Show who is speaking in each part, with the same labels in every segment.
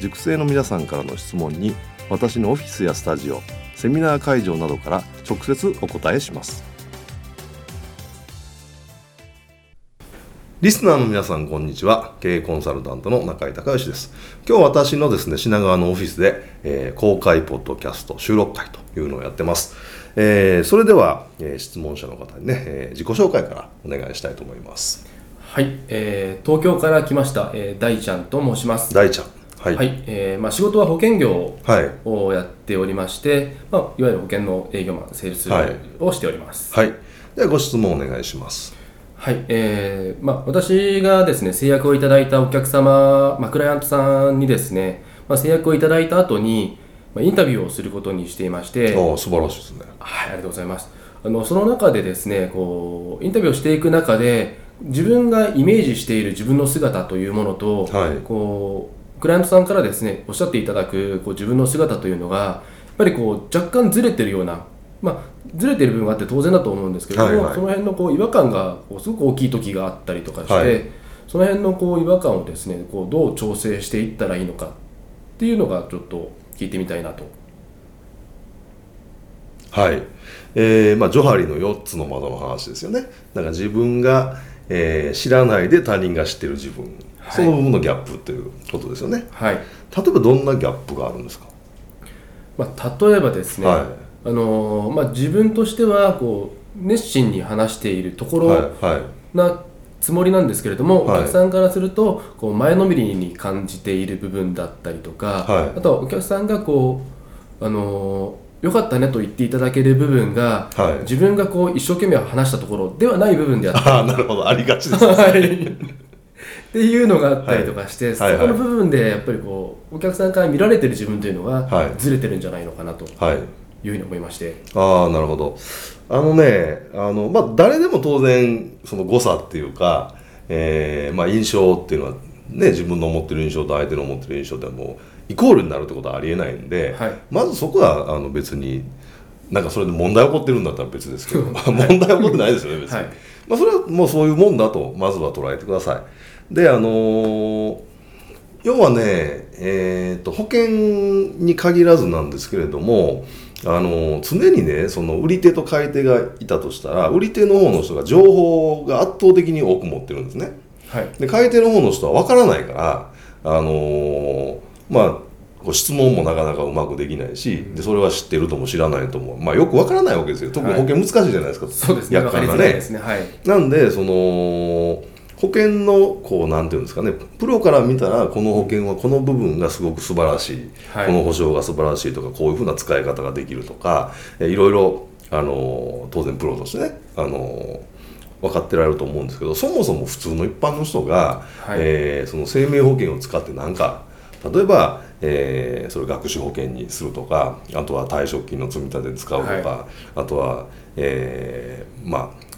Speaker 1: 塾生の皆さんからの質問に私のオフィスやスタジオセミナー会場などから直接お答えします。リスナーの皆さんこんにちは。経営コンサルタントの中井隆義です。今日私のですね品川のオフィスで、えー、公開ポッドキャスト収録会というのをやってます、えー、それでは、えー、質問者の方にね、えー、自己紹介からお願いしたいと思います。
Speaker 2: はい、えー、東京から来ました、えー、大ちゃんと申します。
Speaker 1: 大ちゃん
Speaker 2: はい、はい、えー、まあ、仕事は保険業をやっておりまして、はい、まあ、いわゆる保険の営業マンセールスをしております。
Speaker 1: はい、はい、ではご質問お願いします。
Speaker 2: はい、えーまあ、私がですね制約をいただいたお客様、まあ、クライアントさんにですね、まあ、制約をいただいた後に、まあ、インタビューをすることにしていまして
Speaker 1: あ素晴らしいですね。
Speaker 2: はいありがとうございます。あのその中でですねこうインタビューをしていく中で自分がイメージしている自分の姿というものと、はい、こうクライアントさんからですねおっしゃっていただくこう自分の姿というのがやっぱりこう若干ずれてるようなまあ、ずれてる部分があって当然だと思うんですけれども、はいはい、その辺のこう違和感がこうすごく大きい時があったりとかして、はい、その辺のこう違和感をですねこうどう調整していったらいいのかっていうのがちょっと聞いてみたいなと。
Speaker 1: はい、えーまあ、ジョハリの4つの窓の話ですよね。だから自分が、えー、知らないで他人が知ってる自分、はい、その部分のギャップということですよね、はい、例えばどんなギャップがあるんですか、
Speaker 2: まあ、例えばですね、はい。あのまあ、自分としてはこう熱心に話しているところなつもりなんですけれども、はい、お客さんからするとこう前のめりに感じている部分だったりとか、はい、あとはお客さんがこう、あのよかったねと言っていただける部分が、はい、自分がこう一生懸命話したところではない部分であったり
Speaker 1: あなるほど。ありがちですね、はい、
Speaker 2: っていうのがあったりとかして、そこの部分でやっぱりこうお客さんから見られてる自分というのがずれてるんじゃないのかなと。はい。いうふうに思いまして。
Speaker 1: ああなるほど。あのねあの、まあ、誰でも当然その誤差っていうか、えーまあ、印象っていうのはね自分の思ってる印象と相手の思ってる印象でもイコールになるってことはありえないんで、はい、まずそこはあの別になんかそれで問題起こってるんだったら別ですけど 問題起こってないですよね別に、はい、まあ、それはもうそういうもんだとまずは捉えてくださいであのー要はね、えーと保険に限らずなんですけれどもあの常にねその売り手と買い手がいたとしたら売り手の方の人が情報が圧倒的に多く持ってるんですね、はい、で買い手の方の人は分からないからあのー、まあ質問もなかなかうまくできないしでそれは知ってるとも知らないとも、まあ、よく分からないわけですよ。特に保険難しいじゃないですか、はい、
Speaker 2: そうですね。
Speaker 1: 約款がね、ね。はい、なんでその保険のこうなんていうんですかねプロから見たらこの保険はこの部分がすごく素晴らしい、はい、この保証が素晴らしいとかこういうふうな使い方ができるとかえいろいろあの当然プロとしてねあの分かってられると思うんですけどそもそも普通の一般の人が、はい、えー、その生命保険を使って何か例えば、えー、それ学習保険にするとかあとは退職金の積み立てに使うとか、はい、あとは、えー、まあ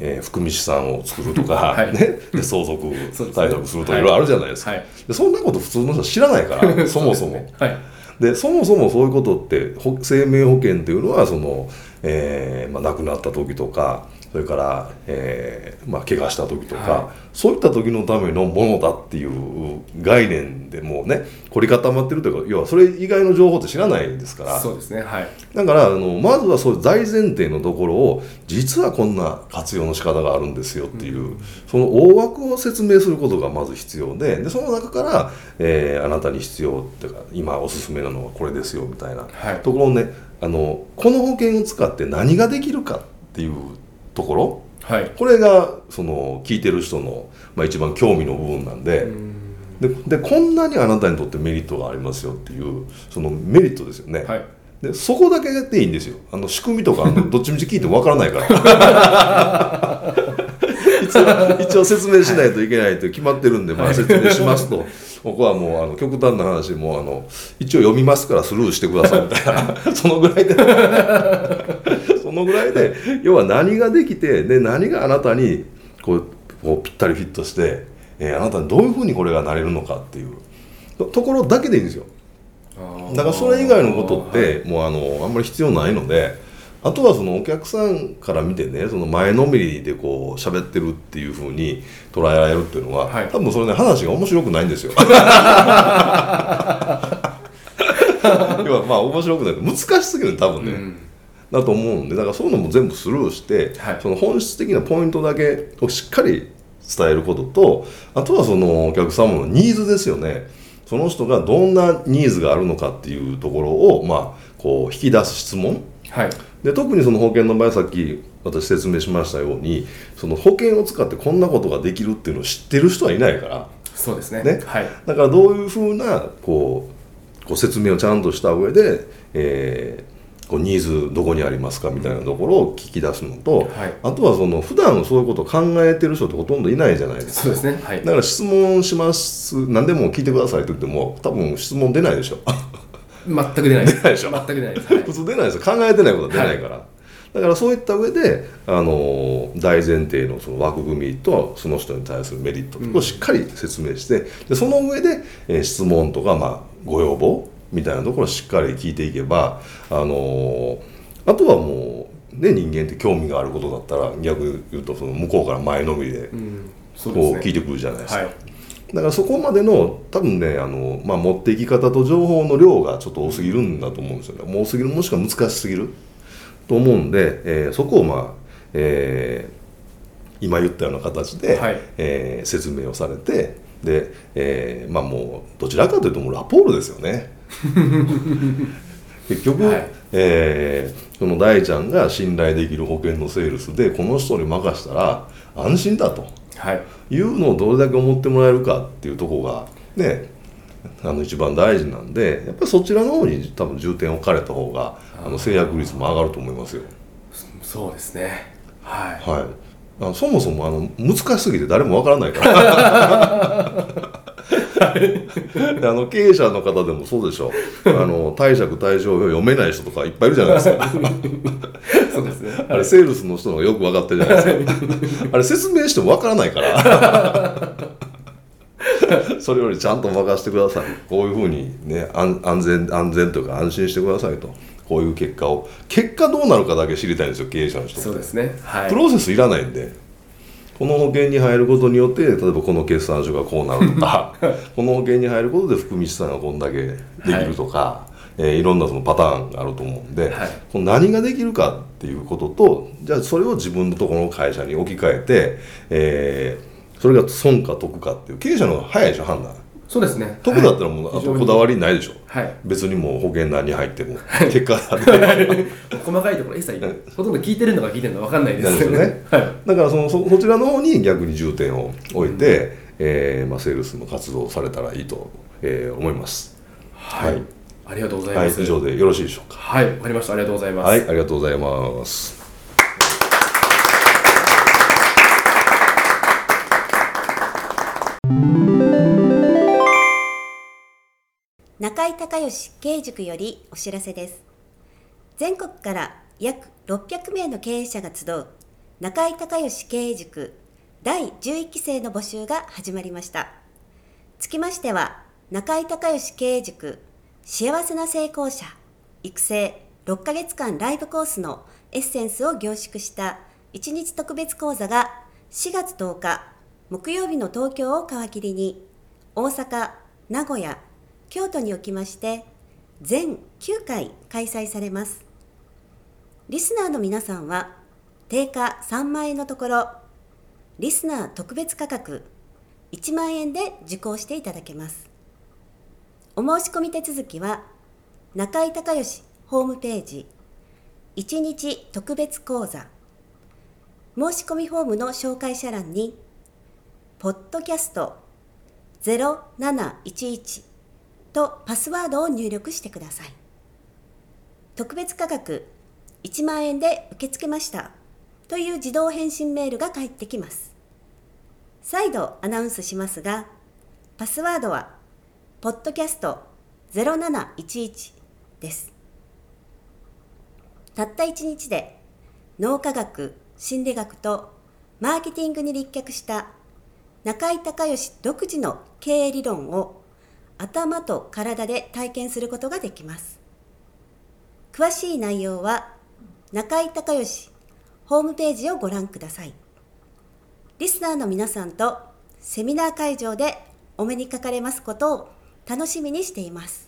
Speaker 1: えー、含み資産を作るとか、はい、ね、で相続退職するとかいろいろあるじゃないですか、はい、でそんなこと普通の人は知らないから そもそも。はい。でそもそもそういうことって生命保険っていうのはその、えーまあ、亡くなった時とか、それから、えーまあ、怪我した時とか、はい、そういった時のためのものだっていう概念でもうね凝り固まってるというか要はそれ以外の情報って知らないですから。
Speaker 2: そうですねはい。
Speaker 1: だからあのまずはそういう大前提のところを実はこんな活用の仕方があるんですよっていう、うん、その大枠を説明することがまず必要ででその中から、えー、あなたに必要っていうか今おすすめなのはこれですよみたいな、はい、ところをねあのこの保険を使って何ができるかっていうところ、はい、これがその聞いてる人の、まあ、一番興味の部分なんで。ででこんなにあなたにとってメリットがありますよっていうそのメリットですよね、はい、でそこだけやっていいんですよ。あの仕組みとか どっちみち聞いてもわからないから。一応一応説明しないといけないと決まってるんで、まあ、説明しますと。ここはもうあの極端な話もうあの一応読みますからスルーしてくださいみたいな。そのぐらいで。そのぐらいで要は何ができてで何があなたにこうこうぴったりフィットして、えー、あなたにどういうふうにこれがなれるのかっていう。ところだけでいいんですよ。だからそれ以外のことってもうあのあんまり必要ないので。あとはそのお客さんから見てねその前のめりでこう喋ってるっていうふうに捉えられるっていうのは、はい、多分それね話が面白くないんですよ。要はまあ面白くない。難しすぎる多分ね、うん、だと思うんでだからそういうのも全部スルーして、はい、その本質的なポイントだけをしっかり伝えることとあとはそのお客様のニーズですよね。その人がどんなニーズがあるのかっていうところをまあこう引き出す質問、はい、で特にその保険の場合さっき私説明しましたようにその保険を使ってこんなことができるっていうのを知ってる人はいないから。
Speaker 2: そうですね、ね、はい、
Speaker 1: だからどういうふうなこうこう説明をちゃんとした上で、えー、こうニーズどこにありますかみたいなところを聞き出すのと、はい、あとはその普段そういうことを考えてる人ってほとんどいないじゃないですか。
Speaker 2: そうですね、はい、
Speaker 1: だから質問します。何でも聞いてくださいって言っても多分質問出ないでしょ。
Speaker 2: 全く出ない
Speaker 1: 出ないでしょ。
Speaker 2: 全く出ないです、
Speaker 1: はい、普通出ないですよ。考えてないことは出ないから、はい、だからそういった上であの大前提のその枠組みとその人に対するメリットをしっかり説明して、でその上で、えー、質問とか、まあ、ご要望みたいなところをしっかり聞いていけばあのあとはもうね、人間って興味があることだったら逆言うとその向こうから前のめりでこう聞いてくるじゃないですか。はい。だからそこまでの多分ねあの、まあ、持っていき方と情報の量がちょっと多すぎるんだと思うんですよね。もう多すぎるもしくは難しすぎる。と思うんで、えー、そこをまあ、えー、今言ったような形で、はい、えー、説明をされてで、えー、まあもうどちらかというともうラポールですよね。結局、はい、えー、その大ちゃんが信頼できる保険のセールスでこの人に任したら安心だと。はい、いうのをどれだけ思ってもらえるかっていうとこがねあの一番大事なんでやっぱりそちらの方に多分重点を置かれた方があの制約率も上がると思いますよ。
Speaker 2: そうですね。はい、
Speaker 1: はい、あそもそもあの難しすぎて誰もわからないから。あ の経営者の方でもそうでしょ あの貸借対照表読めない人とかいっぱいいるじゃないですか。
Speaker 2: そうですね。
Speaker 1: あれセールスの人のがよく分かってるじゃないですか。あれ説明しても分からないから。それよりちゃんと任せてください。こういうふうにね安全安全というか安心してくださいと。こういう結果を。結果どうなるかだけ知りたいんですよ経営者の人
Speaker 2: そうですね、
Speaker 1: はい、プロセスいらないんでこの保険に入ることによって例えばこの決算書がこうなるとか この保険に入ることで含み資産がこんだけできるとか、はい。えー、いろんなそのパターンがあると思うんで、はい、この何ができるかっていうこととじゃあそれを自分のところの会社に置き換えて、えー、それが損か得かっていう経営者の方が早いでしょ判断
Speaker 2: そうですね。
Speaker 1: 得だったらもう、あとこだわりないでしょ、はい、別にもう保険何入っても、結果だ
Speaker 2: って。細かいところ一切ほとんど聞いてるのか聞いてるのか分かんないです。よね、
Speaker 1: はい、だからそのそそちらの方に逆に重点を置いて、うん、えー、まあ、セールスの活動をされたらいいと、えー、思います。
Speaker 2: はい、はい、ありがとうございます、
Speaker 1: はい、以上でよろしいでしょうか。
Speaker 2: はい。わかりました。ありがとうございます。
Speaker 1: はい。ありがとうございます
Speaker 3: 中井隆義経営塾よりお知らせです。全国から約600名の経営者が集う中井隆義経営塾第11期生の募集が始まりました。つきましては中井隆義経営塾幸せな成功者育成6ヶ月間ライブコースのエッセンスを凝縮した1日特別講座が4月10日木曜日の東京を皮切りに大阪、名古屋、京都におきまして全9回開催されます。リスナーの皆さんは定価3万円のところリスナー特別価格1万円で受講していただけます。お申し込み手続きは中井隆義ホームページ1日特別講座申し込みフォームの紹介者欄にポッドキャスト0711とパスワードを入力してください。特別価格1万円で受け付けましたという自動返信メールが返ってきます。再度アナウンスしますが、パスワードは、ポッドキャスト0711です。たった1日で脳科学、心理学とマーケティングに立脚した中井隆義独自の経営理論を頭と体で体験することができます。詳しい内容は中井隆義ホームページをご覧ください。リスナーの皆さんとセミナー会場でお目にかかれますことを楽しみにしています。